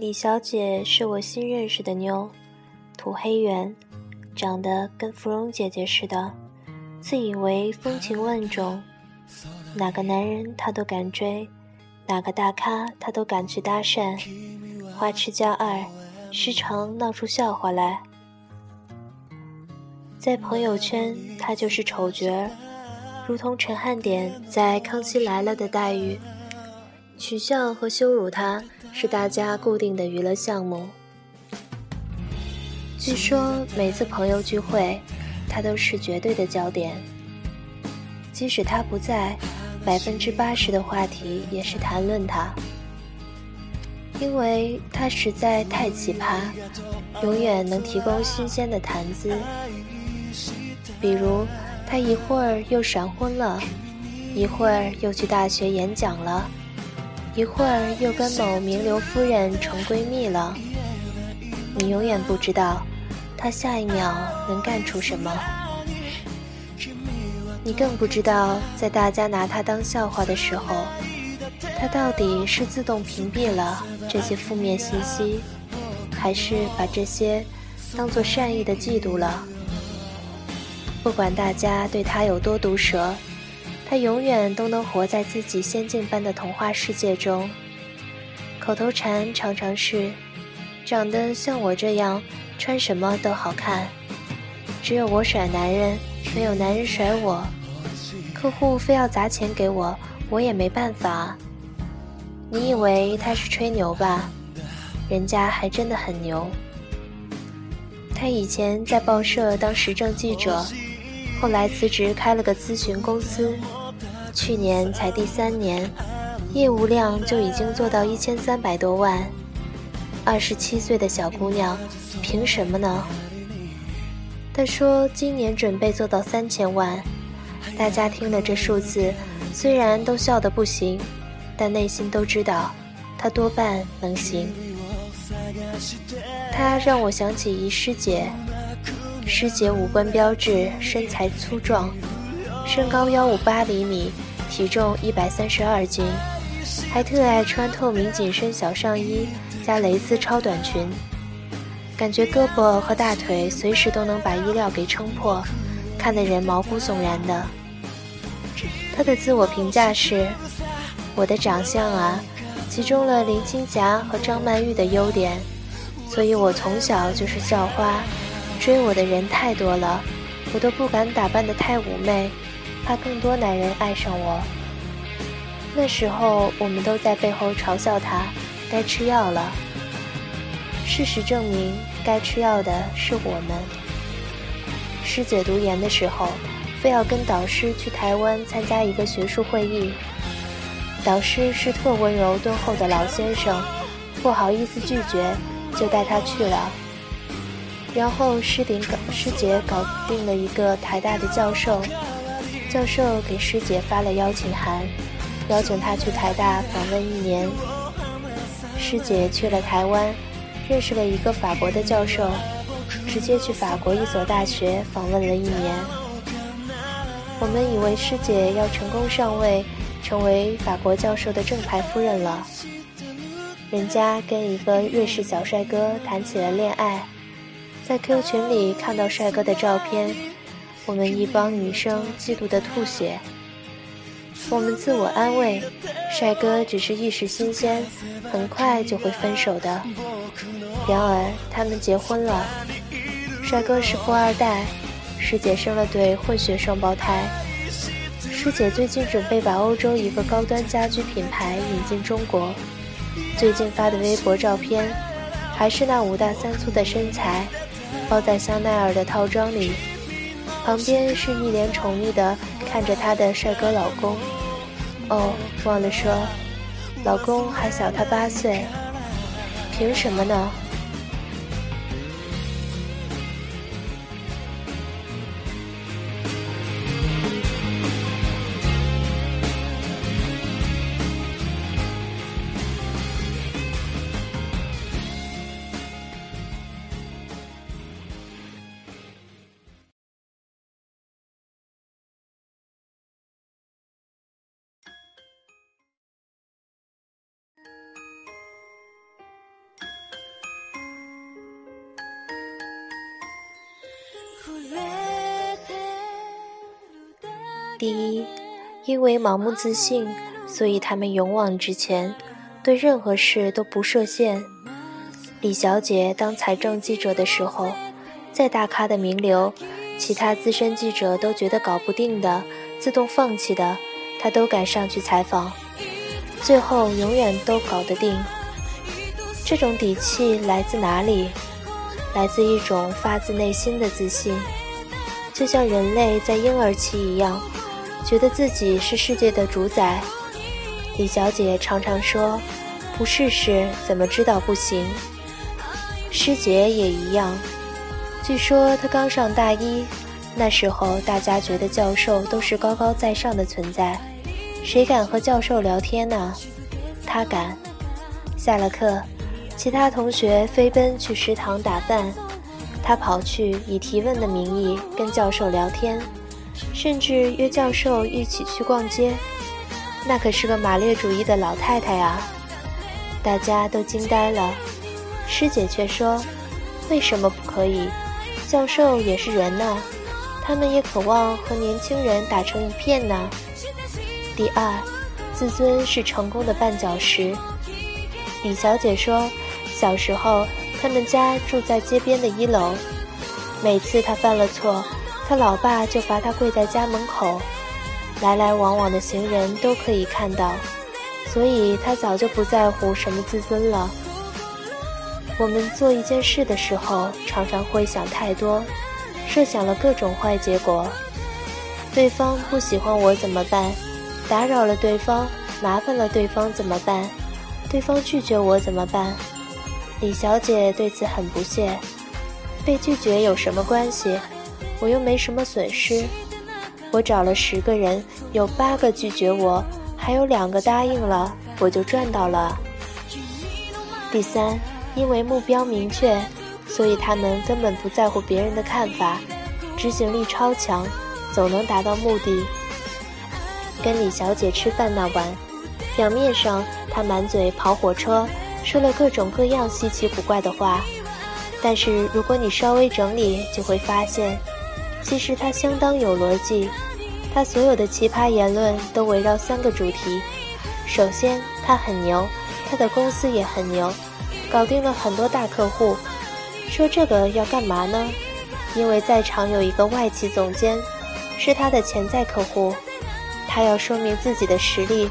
李小姐是我新认识的妞，土黑圆，长得跟芙蓉姐姐似的，自以为风情万种，哪个男人她都敢追，哪个大咖她都敢去搭讪，花痴加二，时常闹出笑话来。在朋友圈，她就是丑角儿，如同陈汉典在《康熙来了》的待遇，取笑和羞辱他是大家固定的娱乐项目。据说每次朋友聚会，他都是绝对的焦点，即使他不在，百分之八十的话题也是谈论他，因为他实在太奇葩，永远能提供新鲜的谈资。比如，他一会儿又闪婚了，一会儿又去大学演讲了，一会儿又跟某名流夫人成闺蜜了。你永远不知道，她下一秒能干出什么。你更不知道，在大家拿她当笑话的时候，她到底是自动屏蔽了这些负面信息，还是把这些当做善意的嫉妒了？不管大家对她有多毒舌，他永远都能活在自己仙境般的童话世界中。口头禅常常是：“长得像我这样，穿什么都好看。”只有我甩男人，没有男人甩我。客户非要砸钱给我，我也没办法。你以为他是吹牛吧？人家还真的很牛。他以前在报社当时政记者。后来辞职开了个咨询公司，去年才第三年，业务量就已经做到一千三百多万。二十七岁的小姑娘，凭什么呢？她说今年准备做到三千万。大家听了这数字，虽然都笑得不行，但内心都知道，他多半能行。他让我想起一师姐。师姐五官标致，身材粗壮，身高幺五八厘米，体重一百三十二斤，还特爱穿透明紧身小上衣加蕾丝超短裙，感觉胳膊和大腿随时都能把衣料给撑破，看得人毛骨悚然的。她的自我评价是：我的长相啊，集中了林青霞和张曼玉的优点，所以我从小就是校花。追我的人太多了，我都不敢打扮得太妩媚，怕更多男人爱上我。那时候我们都在背后嘲笑他，该吃药了。事实证明，该吃药的是我们。师姐读研的时候，非要跟导师去台湾参加一个学术会议，导师是特温柔敦厚的老先生，不好意思拒绝，就带她去了。然后师顶师姐搞定了一个台大的教授，教授给师姐发了邀请函，邀请她去台大访问一年。师姐去了台湾，认识了一个法国的教授，直接去法国一所大学访问了一年。我们以为师姐要成功上位，成为法国教授的正牌夫人了，人家跟一个瑞士小帅哥谈起了恋爱。在 Q 群里看到帅哥的照片，我们一帮女生嫉妒的吐血。我们自我安慰，帅哥只是一时新鲜，很快就会分手的。然而他们结婚了，帅哥是富二代，师姐生了对混血双胞胎。师姐最近准备把欧洲一个高端家居品牌引进中国，最近发的微博照片，还是那五大三粗的身材。包在香奈儿的套装里，旁边是一脸宠溺的看着她的帅哥老公。哦，忘了说，老公还小她八岁，凭什么呢？第一，因为盲目自信，所以他们勇往直前，对任何事都不设限。李小姐当财政记者的时候，再大咖的名流，其他资深记者都觉得搞不定的，自动放弃的，她都敢上去采访，最后永远都搞得定。这种底气来自哪里？来自一种发自内心的自信，就像人类在婴儿期一样，觉得自己是世界的主宰。李小姐常常说：“不试试怎么知道不行？”师姐也一样。据说她刚上大一，那时候大家觉得教授都是高高在上的存在，谁敢和教授聊天呢？她敢。下了课，其他同学飞奔去食堂打饭，她跑去以提问的名义跟教授聊天，甚至约教授一起去逛街。那可是个马列主义的老太太啊！大家都惊呆了。师姐却说：“为什么不可以？教授也是人呐，他们也渴望和年轻人打成一片呢。”第二，自尊是成功的绊脚石。李小姐说：“小时候，他们家住在街边的一楼，每次她犯了错，他老爸就罚他跪在家门口，来来往往的行人都可以看到，所以他早就不在乎什么自尊了。”我们做一件事的时候，常常会想太多，设想了各种坏结果。对方不喜欢我怎么办？打扰了对方，麻烦了对方怎么办？对方拒绝我怎么办？李小姐对此很不屑。被拒绝有什么关系？我又没什么损失。我找了十个人，有八个拒绝我，还有两个答应了，我就赚到了。第三。因为目标明确，所以他们根本不在乎别人的看法，执行力超强，总能达到目的。跟李小姐吃饭那晚，表面上她满嘴跑火车，说了各种各样稀奇古怪的话，但是如果你稍微整理，就会发现，其实他相当有逻辑。他所有的奇葩言论都围绕三个主题：首先，他很牛，他的公司也很牛。搞定了很多大客户，说这个要干嘛呢？因为在场有一个外企总监，是他的潜在客户，他要说明自己的实力。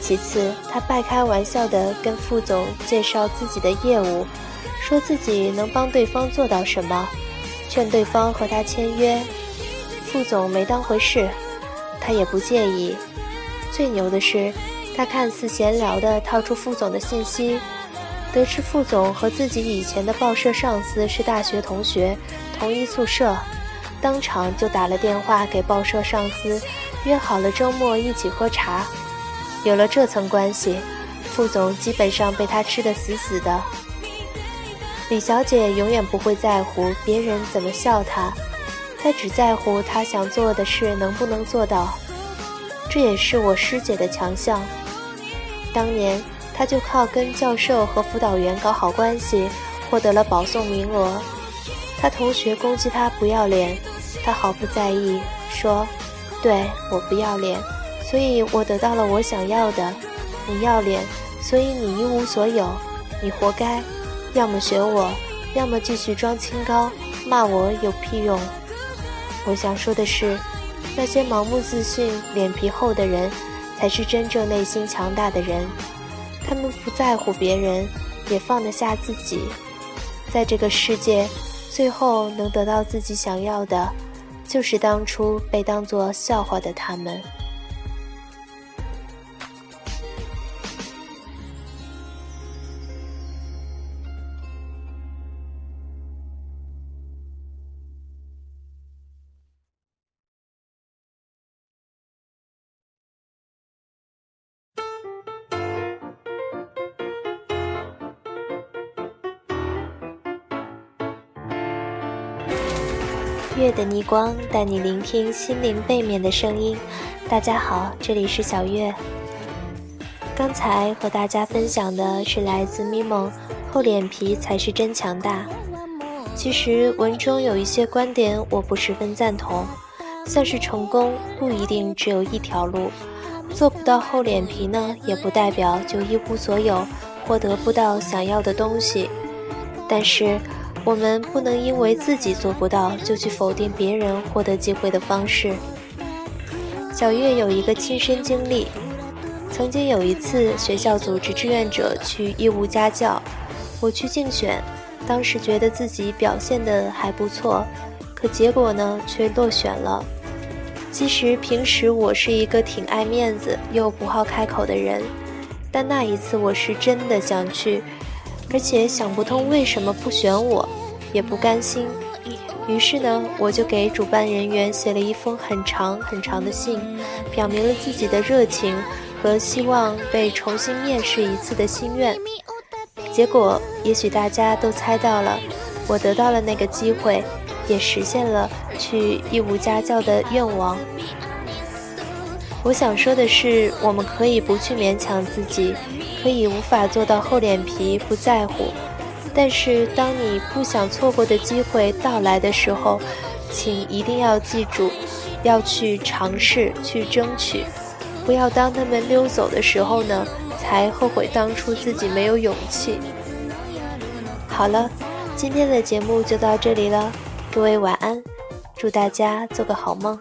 其次，他半开玩笑地跟副总介绍自己的业务，说自己能帮对方做到什么，劝对方和他签约。副总没当回事，他也不介意。最牛的是，他看似闲聊的套出副总的信息。得知副总和自己以前的报社上司是大学同学，同一宿舍，当场就打了电话给报社上司，约好了周末一起喝茶。有了这层关系，副总基本上被他吃得死死的。李小姐永远不会在乎别人怎么笑她，她只在乎她想做的事能不能做到。这也是我师姐的强项。当年。她就靠跟教授和辅导员搞好关系，获得了保送名额。她同学攻击她不要脸，她毫不在意，说：“对我不要脸，所以我得到了我想要的。你要脸，所以你一无所有，你活该。要么学我，要么继续装清高，骂我有屁用。”我想说的是，那些盲目自信、脸皮厚的人，才是真正内心强大的人。他们不在乎别人，也放得下自己，在这个世界，最后能得到自己想要的，就是当初被当作笑话的他们。月的逆光带你聆听心灵背面的声音。大家好，这里是小月。刚才和大家分享的是来自咪蒙《厚脸皮才是真强大》。其实文中有一些观点我不十分赞同，算是成功，不一定只有一条路。做不到厚脸皮呢，也不代表就一无所有，获得不到想要的东西。但是，我们不能因为自己做不到，就去否定别人获得机会的方式。小月有一个亲身经历，曾经有一次学校组织志愿者去义务家教，我去竞选，当时觉得自己表现的还不错，可结果呢却落选了。其实平时我是一个挺爱面子又不好开口的人，但那一次我是真的想去，而且想不通为什么不选我，也不甘心。于是呢，我就给主办人员写了一封很长很长的信，表明了自己的热情和希望被重新面试一次的心愿。结果，也许大家都猜到了，我得到了那个机会。也实现了去义务家教的愿望。我想说的是，我们可以不去勉强自己，可以无法做到厚脸皮不在乎，但是当你不想错过的机会到来的时候，请一定要记住，要去尝试，去争取，不要当他们溜走的时候呢，才后悔当初自己没有勇气。好了，今天的节目就到这里了。各位晚安，祝大家做个好梦。